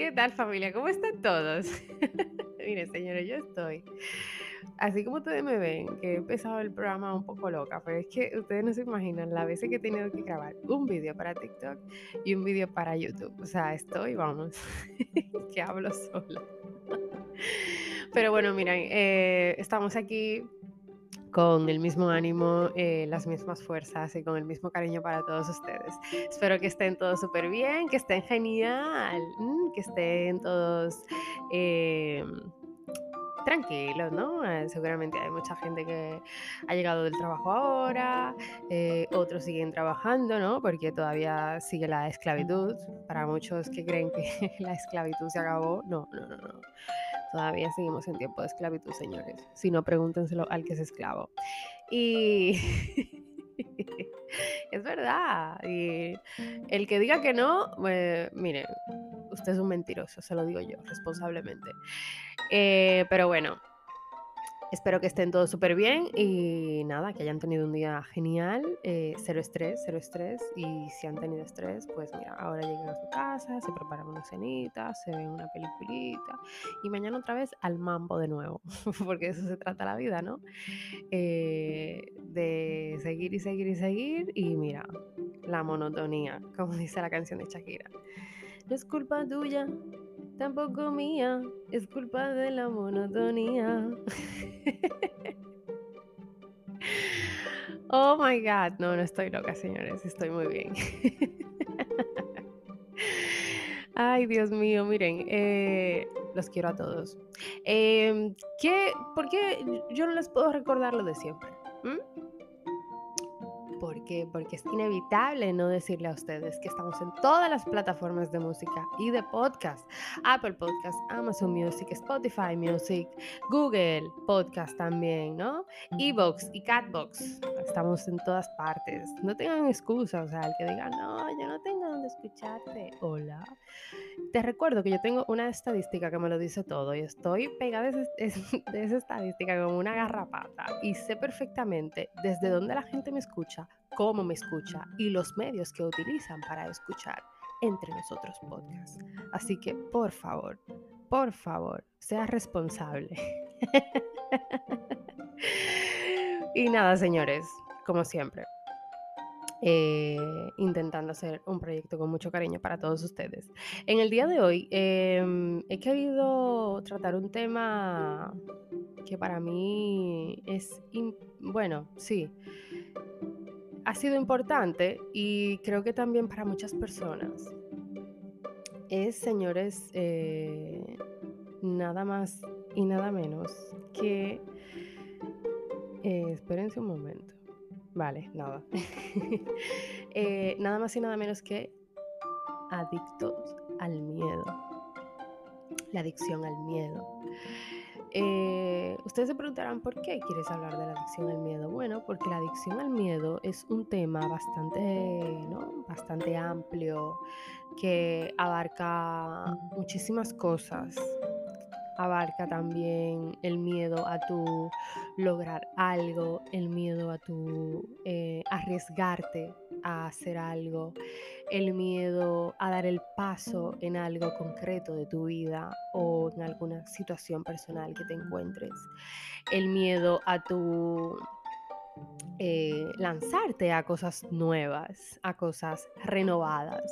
¿Qué tal familia? ¿Cómo están todos? Mire, señores, yo estoy. Así como ustedes me ven, que he empezado el programa un poco loca, pero es que ustedes no se imaginan la veces que he tenido que grabar un vídeo para TikTok y un vídeo para YouTube. O sea, estoy, vamos, que hablo sola. Pero bueno, miren, eh, estamos aquí con el mismo ánimo, eh, las mismas fuerzas y con el mismo cariño para todos ustedes. Espero que estén todos súper bien, que estén genial, mm, que estén todos eh, tranquilos, ¿no? Eh, seguramente hay mucha gente que ha llegado del trabajo ahora, otros siguen trabajando, ¿no? Porque todavía sigue la esclavitud. Para muchos que creen que la esclavitud se acabó, no, no, no, no. Todavía seguimos en tiempo de esclavitud, señores. Si no, pregúntenselo al que es esclavo. Y es verdad. Y el que diga que no, pues, mire, usted es un mentiroso, se lo digo yo, responsablemente. Eh, pero bueno, Espero que estén todos súper bien y nada, que hayan tenido un día genial, eh, cero estrés, cero estrés. Y si han tenido estrés, pues mira, ahora llegan a su casa, se preparan una cenita, se ven una peliculita y mañana otra vez al mambo de nuevo, porque de eso se trata la vida, ¿no? Eh, de seguir y seguir y seguir y mira, la monotonía, como dice la canción de Shakira. No es culpa tuya, tampoco mía, es culpa de la monotonía. oh my god, no, no estoy loca, señores, estoy muy bien. Ay, Dios mío, miren, eh, los quiero a todos. Em, ¿qué, ¿Por qué yo no les puedo recordar lo de siempre? ¿Por qué? Porque es inevitable no decirle a ustedes que estamos en todas las plataformas de música y de podcast. Apple Podcast, Amazon Music, Spotify Music, Google Podcast también, ¿no? Evox y Catbox. Estamos en todas partes. No tengan excusa, o sea, el que diga, no, yo no tengo escucharte. Hola. Te recuerdo que yo tengo una estadística que me lo dice todo y estoy pegada de, esa estadística como una garrapata y sé perfectamente desde dónde la gente me escucha cómo me escucha y los medios que utilizan para escuchar entre nosotros podcasts. Así que, por favor, por favor, sea responsable. y nada, señores, como siempre, eh, intentando hacer un proyecto con mucho cariño para todos ustedes. En el día de hoy em, he querido tratar un tema que para mí es, bueno, sí, ha sido importante y creo que también para muchas personas es, señores, eh, nada más y nada menos que... Eh, espérense un momento. Vale, nada. Eh, nada más y nada menos que adictos al miedo. La adicción al miedo. Eh, ustedes se preguntarán por qué quieres hablar de la adicción al miedo. Bueno, porque la adicción al miedo es un tema bastante, ¿no? bastante amplio que abarca muchísimas cosas. Abarca también el miedo a tu lograr algo, el miedo a tu eh, arriesgarte a hacer algo, el miedo a dar el paso en algo concreto de tu vida o en alguna situación personal que te encuentres, el miedo a tu eh, lanzarte a cosas nuevas, a cosas renovadas.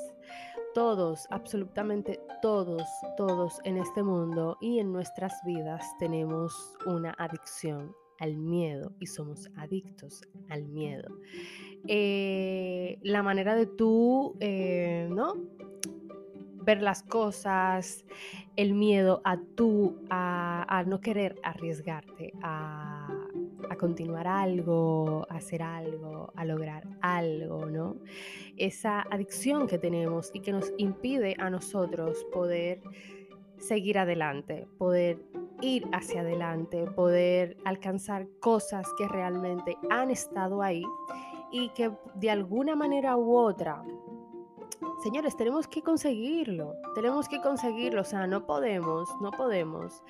Todos, absolutamente todos, todos en este mundo y en nuestras vidas tenemos una adicción al miedo y somos adictos al miedo. Eh, la manera de tú, eh, ¿no? Ver las cosas, el miedo a tú, a, no querer arriesgarte, a, a, continuar algo, a hacer algo, a lograr algo, ¿no? Esa adicción que tenemos y que nos impide a nosotros poder seguir adelante, poder ir hacia adelante, poder alcanzar cosas que realmente han estado ahí y que de alguna manera u otra, señores, tenemos que conseguirlo, tenemos que conseguirlo, o sea, no podemos, no podemos,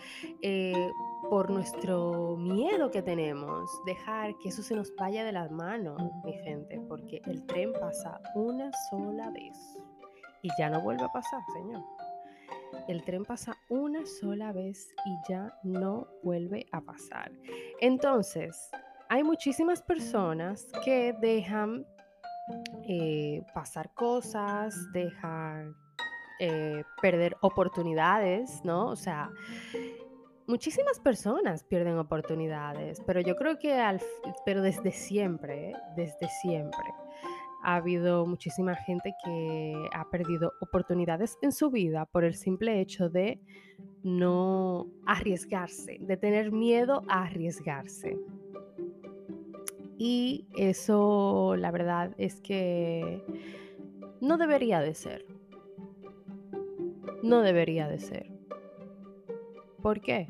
eh, por nuestro miedo que tenemos, dejar que eso se nos vaya de las manos, mi gente, porque el tren pasa una sola vez y ya no vuelve a pasar, señor. el tren pasa una sola vez y ya no vuelve a pasar. Entonces, hay muchísimas personas que dejan eh, pasar cosas, dejan eh, perder oportunidades, ¿no? O sea, muchísimas personas pierden oportunidades, pero yo creo que al, pero desde siempre, ¿eh? desde siempre ha habido muchísima gente que ha perdido oportunidades en su vida por el simple hecho de no arriesgarse, de tener miedo a arriesgarse. Y eso, la verdad, es que no debería de ser. No debería de ser. ¿Por qué?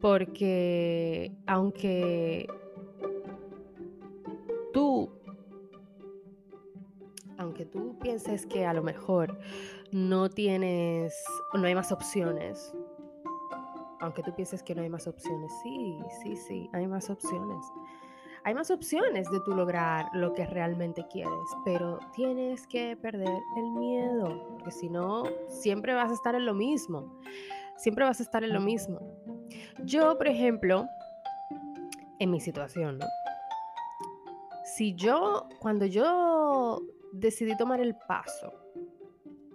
Porque aunque tú aunque tú pienses que a lo mejor no tienes, no hay más opciones, aunque tú pienses que no hay más opciones, sí, sí, sí, hay más opciones. Hay más opciones de tú lograr lo que realmente quieres, pero tienes que perder el miedo, porque si no, siempre vas a estar en lo mismo. Siempre vas a estar en lo mismo. Yo, por ejemplo, en mi situación, ¿no? Si yo, cuando yo decidí tomar el paso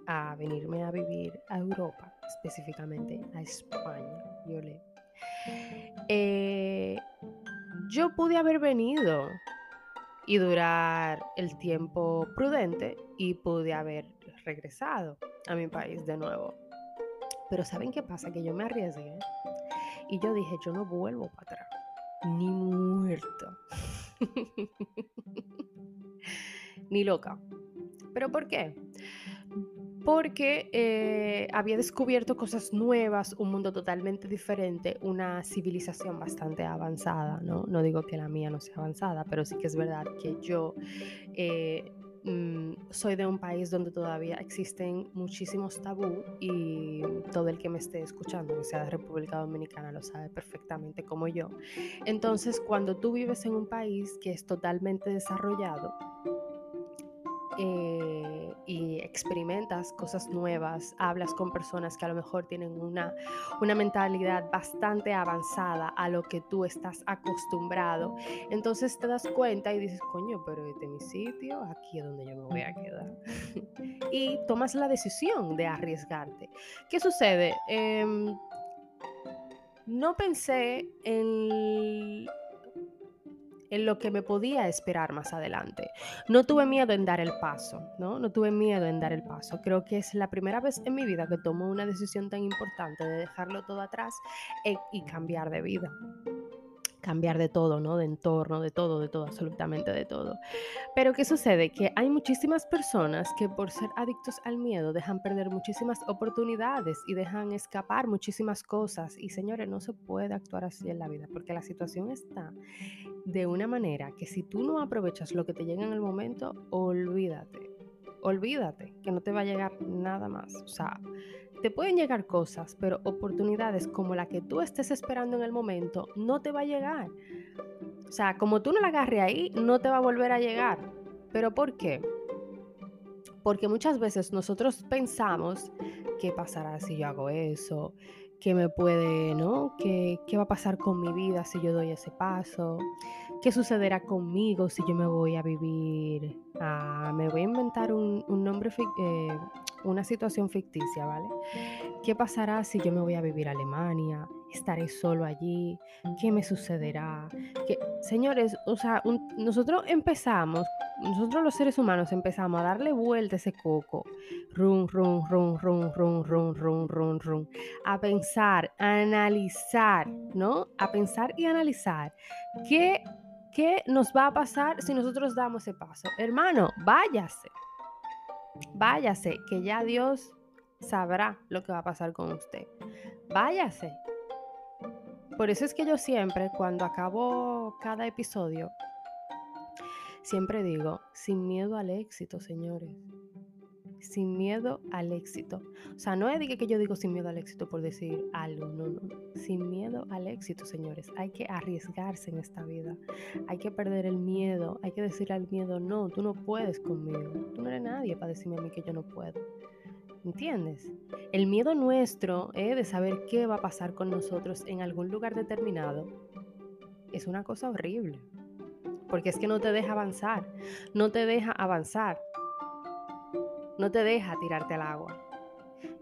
a venirme a vivir a Europa, específicamente a España, yo le. Eh, yo pude haber venido y durar el tiempo prudente y pude haber regresado a mi país de nuevo. Pero ¿saben qué pasa? Que yo me arriesgué y yo dije, yo no vuelvo para atrás, ni muerto. ni loca. ¿Pero por qué? Porque eh, había descubierto cosas nuevas, un mundo totalmente diferente, una civilización bastante avanzada, ¿no? No digo que la mía no sea avanzada, pero sí que es verdad que yo eh, mm, soy de un país donde todavía existen muchísimos tabú y todo el que me esté escuchando, que sea de República Dominicana, lo sabe perfectamente como yo. Entonces, cuando tú vives en un país que es totalmente desarrollado, eh, y experimentas cosas nuevas, hablas con personas que a lo mejor tienen una, una mentalidad bastante avanzada a lo que tú estás acostumbrado, entonces te das cuenta y dices, coño, pero este es mi sitio, aquí es donde yo me voy a quedar. y tomas la decisión de arriesgarte. ¿Qué sucede? Em, no pensé en en lo que me podía esperar más adelante. No tuve miedo en dar el paso, ¿no? No tuve miedo en dar el paso. Creo que es la primera vez en mi vida que tomo una decisión tan importante de dejarlo todo atrás e, y cambiar de vida cambiar de todo, ¿no? De entorno, de todo, de todo, absolutamente de todo. Pero ¿qué sucede? Que hay muchísimas personas que por ser adictos al miedo dejan perder muchísimas oportunidades y dejan escapar muchísimas cosas. Y señores, no se puede actuar así en la vida porque la situación está de una manera que si tú no aprovechas lo que te llega en el momento, olvídate. Olvídate que no te va a llegar nada más. O sea, te pueden llegar cosas, pero oportunidades como la que tú estés esperando en el momento no te va a llegar. O sea, como tú no la agarres ahí, no te va a volver a llegar. ¿Pero por qué? Porque muchas veces nosotros pensamos, ¿qué pasará si yo hago eso? ¿Qué me puede, no? ¿Qué, qué va a pasar con mi vida si yo doy ese paso? ¿Qué sucederá conmigo si yo me voy a vivir? A, me voy a inventar un, un nombre, eh, una situación ficticia, ¿vale? ¿Qué pasará si yo me voy a vivir a Alemania? ¿Estaré solo allí? ¿Qué me sucederá? ¿Qué? Señores, o sea, nosotros empezamos, nosotros los seres humanos empezamos a darle vuelta a ese coco, rum, rum, rum, rum, rum, rum, rum, rum, rum, a pensar, analizar, ¿no? A pensar y analizar qué, qué nos va a pasar si nosotros damos ese paso. Hermano, váyase váyase, que ya Dios sabrá lo que va a pasar con usted. Váyase. Por eso es que yo siempre, cuando acabo cada episodio, siempre digo, sin miedo al éxito, señores sin miedo al éxito. O sea, no es que yo digo sin miedo al éxito por decir algo, no, no. Sin miedo al éxito, señores. Hay que arriesgarse en esta vida. Hay que perder el miedo. Hay que decir al miedo, no, tú no puedes conmigo. Tú no eres nadie para decirme a mí que yo no puedo. ¿Entiendes? El miedo nuestro eh, de saber qué va a pasar con nosotros en algún lugar determinado es una cosa horrible. Porque es que no te deja avanzar. No te deja avanzar. No te deja tirarte al agua.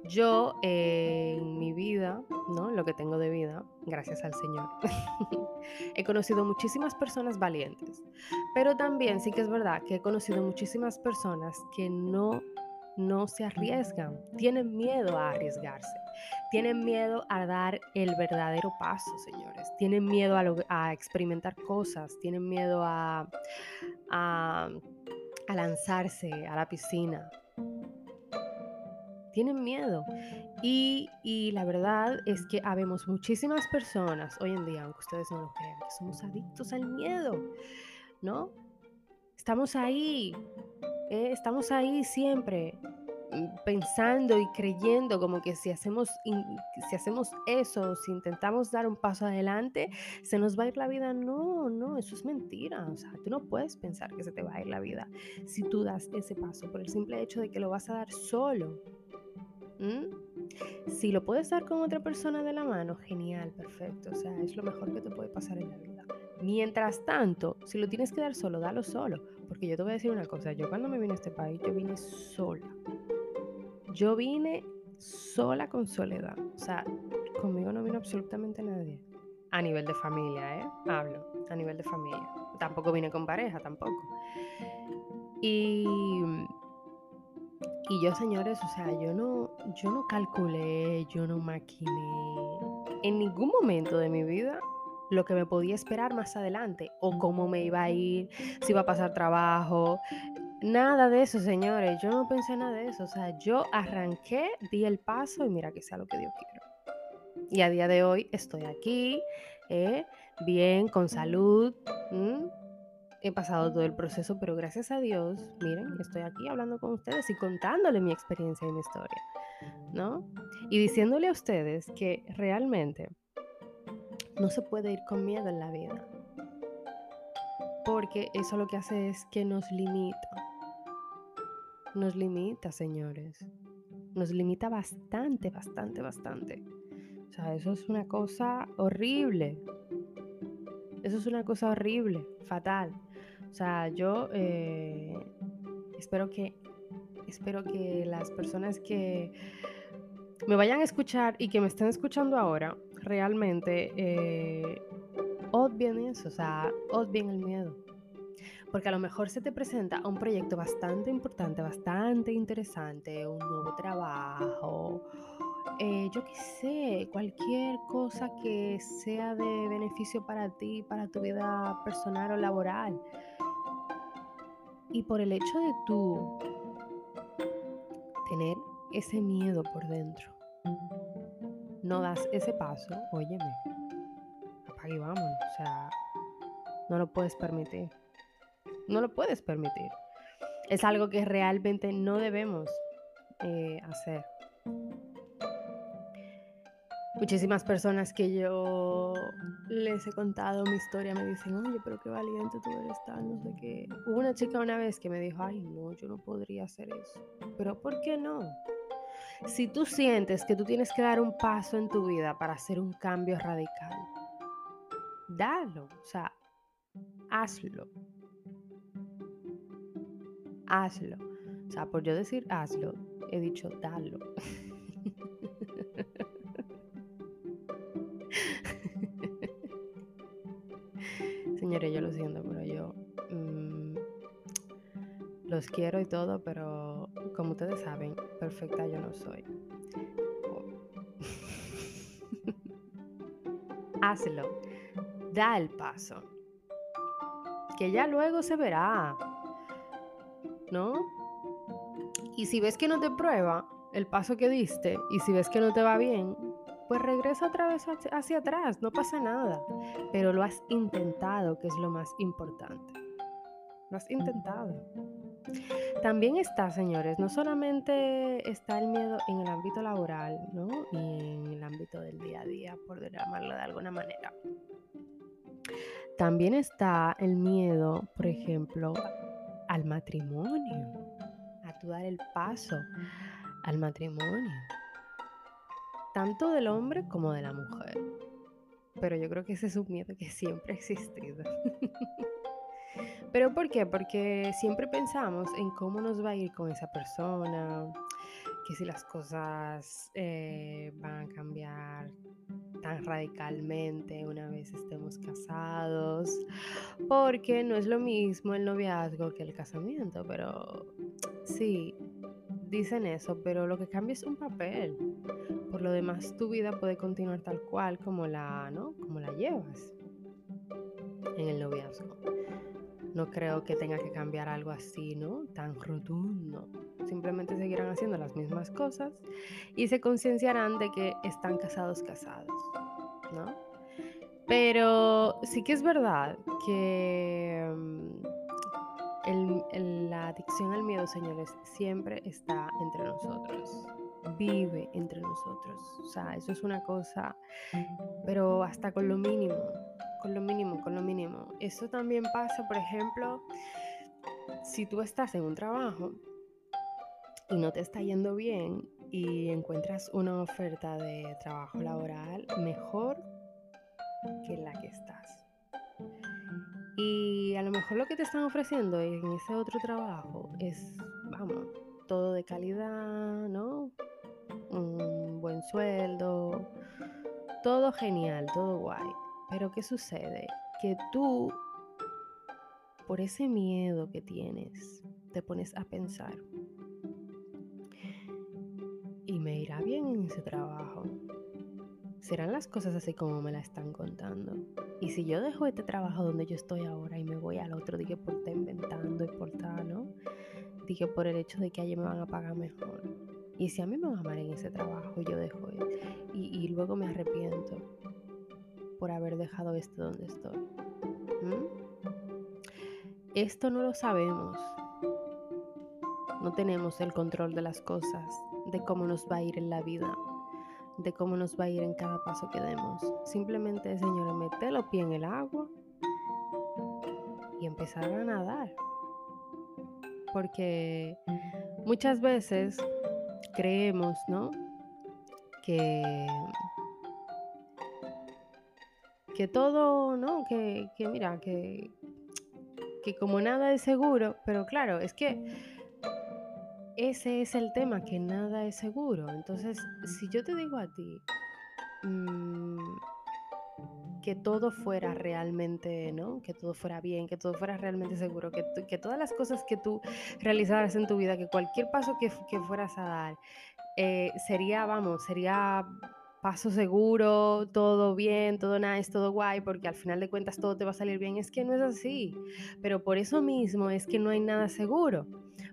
Yo eh, en mi vida, ¿no? Lo que tengo de vida, gracias al Señor, he conocido muchísimas personas valientes. Pero también sí que es verdad que he conocido muchísimas personas que no no se arriesgan, tienen miedo a arriesgarse, tienen miedo a dar el verdadero paso, señores, tienen miedo a, experimentar cosas, tienen miedo a, a, lanzarse a la piscina. Tienen miedo. Y, y, la verdad es que habemos muchísimas personas hoy en día, aunque ustedes no lo crean, que somos adictos al miedo, ¿no? Estamos ahí eh, estamos ahí siempre mm, pensando y creyendo como que si hacemos, si hacemos eso, si intentamos dar un paso adelante, se nos va a ir la vida. No, no, eso es mentira. O sea, tú no puedes pensar que se te va a ir la vida si tú das ese paso por el simple hecho de que lo vas a dar solo. Si lo puedes dar con otra persona de la mano, genial, perfecto. O sea, es lo mejor que te puede pasar en la vida. Mientras tanto, si lo tienes que dar solo, dalo solo. Porque yo te voy a decir una cosa, yo cuando me vine a este país, yo vine sola. Yo vine sola con soledad. O sea, conmigo no vino absolutamente nadie. A nivel de familia, ¿eh? Hablo, a nivel de familia. Tampoco vine con pareja, tampoco. Y, y yo, señores, o sea, yo no, yo no calculé, yo no maquiné. En ningún momento de mi vida lo que me podía esperar más adelante o cómo me iba a ir, si iba a pasar trabajo. Nada de eso, señores. Yo no pensé nada de eso. O sea, yo arranqué, di el paso y mira que sea lo que Dios quiera. Y a día de hoy estoy aquí, eh, bien, con salud. He pasado todo el proceso, pero gracias a Dios, miren, estoy aquí hablando con ustedes y contándole mi experiencia y mi historia, ¿no? Y diciéndole a ustedes que realmente no se puede ir con miedo en la vida. Porque eso lo que hace es que nos limita. Nos limita, señores. Nos limita bastante, bastante, bastante. O sea, eso es una cosa horrible. Eso es una cosa horrible, fatal. O sea, yo eh, espero que espero que las personas que me vayan a escuchar y que me estén escuchando ahora realmente eh, eso, o sea, odien el miedo. Porque a lo mejor se te presenta un proyecto bastante importante, bastante interesante, un nuevo trabajo, eh, yo qué sé, cualquier cosa que sea de beneficio para ti, para tu vida personal o laboral. Y por el hecho de tú tener ese miedo por dentro, no das ese paso, óyeme, apague y vámonos. O sea, no lo puedes permitir. No lo puedes permitir. Es algo que realmente no debemos eh, hacer. Muchísimas personas que yo les he contado mi historia me dicen, oye, pero qué valiente tú eres tal, no sé qué. Hubo una chica una vez que me dijo, ay, no, yo no podría hacer eso. Pero ¿por qué no? Si tú sientes que tú tienes que dar un paso en tu vida para hacer un cambio radical, dalo, o sea, hazlo. Hazlo. O sea, por yo decir hazlo, he dicho dalo. Señores, yo lo siento, pero yo mm, los quiero y todo, pero como ustedes saben, perfecta yo no soy. Hazlo. Da el paso. Que ya luego se verá. ¿No? Y si ves que no te prueba el paso que diste y si ves que no te va bien, pues regresa otra vez hacia atrás, no pasa nada. Pero lo has intentado, que es lo más importante. Lo has intentado. También está, señores, no solamente está el miedo en el ámbito laboral, ¿no? Y en el ámbito del día a día, por llamarlo de alguna manera. También está el miedo, por ejemplo, al matrimonio, a tu dar el paso al matrimonio, tanto del hombre como de la mujer. Pero yo creo que ese es un miedo que siempre ha existido. ¿Pero por qué? Porque siempre pensamos en cómo nos va a ir con esa persona, que si las cosas eh, van a cambiar tan radicalmente una vez estemos casados, porque no es lo mismo el noviazgo que el casamiento, pero sí, dicen eso, pero lo que cambia es un papel. Por lo demás, tu vida puede continuar tal cual como la, ¿no? Como la llevas en el noviazgo. No creo que tenga que cambiar algo así, ¿no? Tan rotundo. Simplemente seguirán haciendo las mismas cosas y se concienciarán de que están casados, casados, ¿no? Pero sí que es verdad que mm, la adicción al miedo, señores, siempre está entre nosotros. Vive entre nosotros. O sea, eso es una cosa, pero hasta con lo mínimo con lo mínimo, con lo mínimo. Eso también pasa, por ejemplo, si tú estás en un trabajo y no te está yendo bien y encuentras una oferta de trabajo laboral mejor que la que estás. Y a lo mejor lo que te están ofreciendo en ese otro trabajo es, vamos, todo de calidad, ¿no? Un buen sueldo, todo genial, todo guay. Pero ¿qué sucede? Que tú, por ese miedo que tienes, te pones a pensar, y me irá bien en ese trabajo. ¿Serán las cosas así como me la están contando? Y si yo dejo este trabajo donde yo estoy ahora y me voy al otro, dije por estar inventando y por estar, ¿no? Dije por el hecho de que allí me van a pagar mejor. Y si a mí me van a amar en ese trabajo, yo dejo y, y luego me arrepiento por haber dejado esto donde estoy. Esto no lo sabemos. No tenemos el control de las cosas, de cómo nos va a ir en la vida, de cómo nos va a ir en cada paso que demos. Simplemente, señores, meter los pies en el agua y empezar a nadar. Porque muchas veces creemos, ¿no? Que que todo, ¿no? Que, mira, que, que como nada es seguro, pero claro, es que ese es el tema, que nada es seguro. Entonces, si yo te digo a ti mm, que todo fuera realmente, ¿no? Que todo fuera bien, que todo fuera realmente seguro, que, que todas las cosas que tú realizaras en tu vida, que cualquier paso que, fueras a dar, eh, sería, vamos, sería paso seguro, todo bien, todo nice, todo guay, porque al final de cuentas todo te va a salir bien. Es que no es así. Pero por eso mismo es que no hay nada seguro.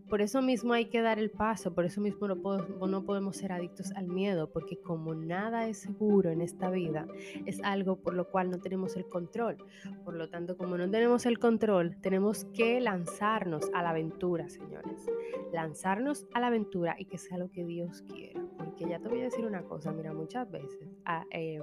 Por eso mismo hay que dar el paso, por eso mismo no, no podemos ser adictos al miedo, porque como nada es seguro en esta vida, es algo por lo cual no tenemos el control. Por lo tanto, como no tenemos el control, tenemos que lanzarnos a la aventura, señores. Lanzarnos a la aventura y que sea lo que Dios quiera. Porque ya te voy a decir una cosa, mira, muchas veces... Ah, eh,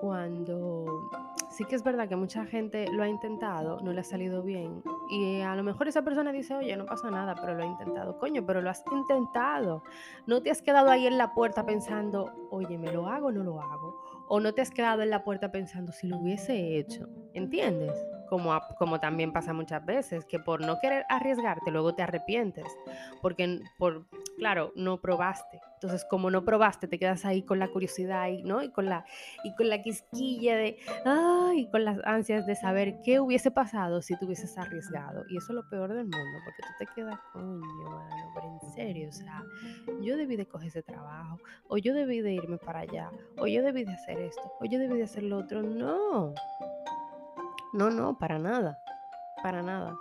cuando sí que es verdad que mucha gente lo ha intentado, no le ha salido bien. Y a lo mejor esa persona dice, oye, no pasa nada, pero lo ha intentado. Coño, pero lo has intentado. No te has quedado ahí en la puerta pensando, oye, ¿me lo hago o no lo hago? O no te has quedado en la puerta pensando, si lo hubiese hecho. ¿Entiendes? Como, como también pasa muchas veces, que por no querer arriesgarte, luego te arrepientes. Porque, por, claro, no probaste. Entonces, como no probaste, te quedas ahí con la curiosidad y, ¿no? y, con, la, y con la quisquilla de, ay, con las ansias de saber qué hubiese pasado si te hubieses arriesgado. Y eso es lo peor del mundo, porque tú te quedas, coño, mano, pero en serio, o sea, yo debí de coger ese trabajo, o yo debí de irme para allá, o yo debí de hacer esto, o yo debí de hacer lo otro. No, no, no, para nada, para nada.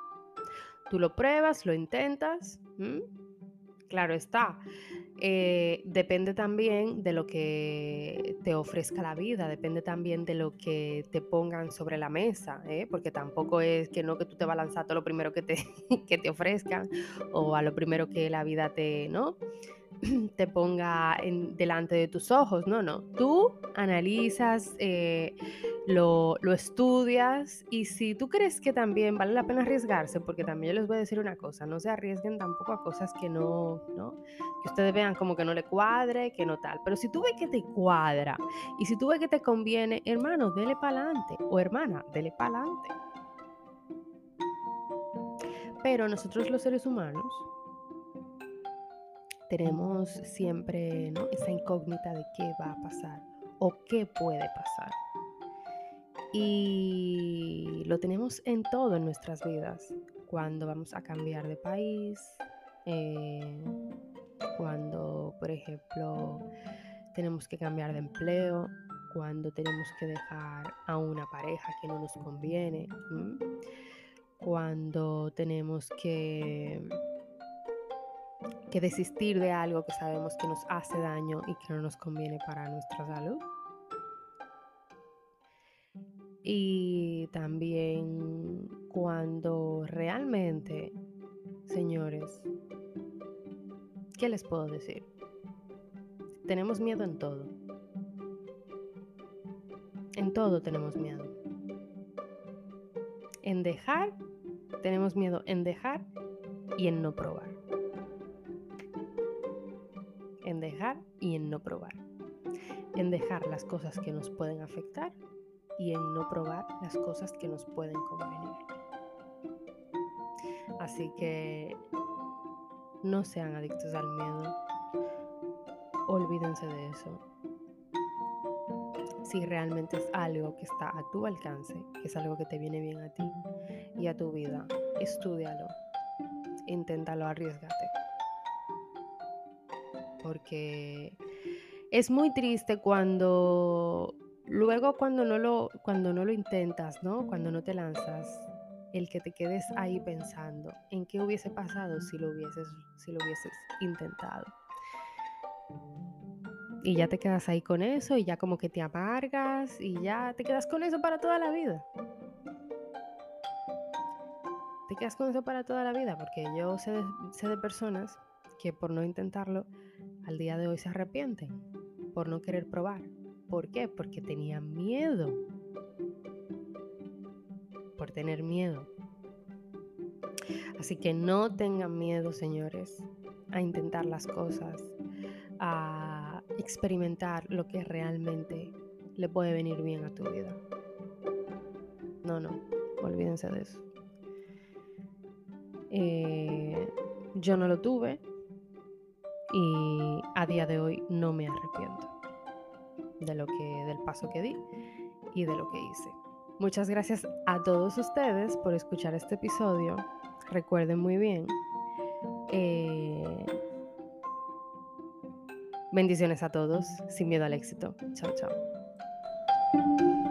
Tú lo pruebas, lo intentas. Claro está. Eh, depende también de lo que te ofrezca la vida, depende también de lo que te pongan sobre la mesa, ¿eh? porque tampoco es que no que tú te vas a lanzar todo lo primero que te, que te ofrezcan o a lo primero que la vida te, ¿no? te ponga en, delante de tus ojos, no, no. Tú analizas, eh, lo, estudias y si tú crees que también vale la pena arriesgarse, porque también yo les voy a decir una cosa, no se arriesguen tampoco a cosas que no, ¿no? Que ustedes vean como que no le cuadre, que no tal. Pero si tú ves que te cuadra y si tú ves que te conviene, hermano, dele para adelante o hermana, dele para adelante. Pero nosotros los seres humanos tenemos siempre esa incógnita de qué va a pasar o qué puede pasar. Y lo tenemos en todo en nuestras vidas. Cuando vamos a cambiar de país, eh, cuando, por ejemplo, tenemos que cambiar de empleo, cuando tenemos que dejar a una pareja que no nos conviene, cuando tenemos que, que desistir de algo que sabemos que nos hace daño y que no nos conviene para nuestra salud. Y también cuando realmente, señores, ¿qué les puedo decir? Tenemos miedo en todo. En todo tenemos miedo. En dejar, tenemos miedo en dejar y en no probar. Y en no probar. En dejar las cosas que nos pueden afectar y en no probar las cosas que nos pueden convenir. Así que no sean adictos al miedo. Olvídense de eso. Si realmente es algo que está a tu alcance, que es algo que te viene bien a ti y a tu vida, estudialo, inténtalo, arriesgate. Porque es muy triste cuando Luego cuando no lo, cuando no lo intentas, ¿no? Cuando no te lanzas, el que te quedes ahí pensando en qué hubiese pasado si lo hubieses, si lo hubieses intentado. Y ya te quedas ahí con eso y ya como que te amargas y ya te quedas con eso para toda la vida. Te quedas con eso para toda la vida porque yo sé sé de personas que por no intentarlo al día de hoy se arrepienten, por no querer probar. ¿Por qué? Porque tenía miedo. Por tener miedo. Así que no tengan miedo, señores, a intentar las cosas, a experimentar lo que realmente le puede venir bien a tu vida. No, no, olvídense de eso. Eh, yo no lo tuve y a día de hoy no me arrepiento de lo que, del paso que di y de lo que hice. Muchas gracias a todos ustedes por escuchar este episodio. Recuerden muy bien. Eh, bendiciones a todos, sin miedo al éxito. Chao, chao.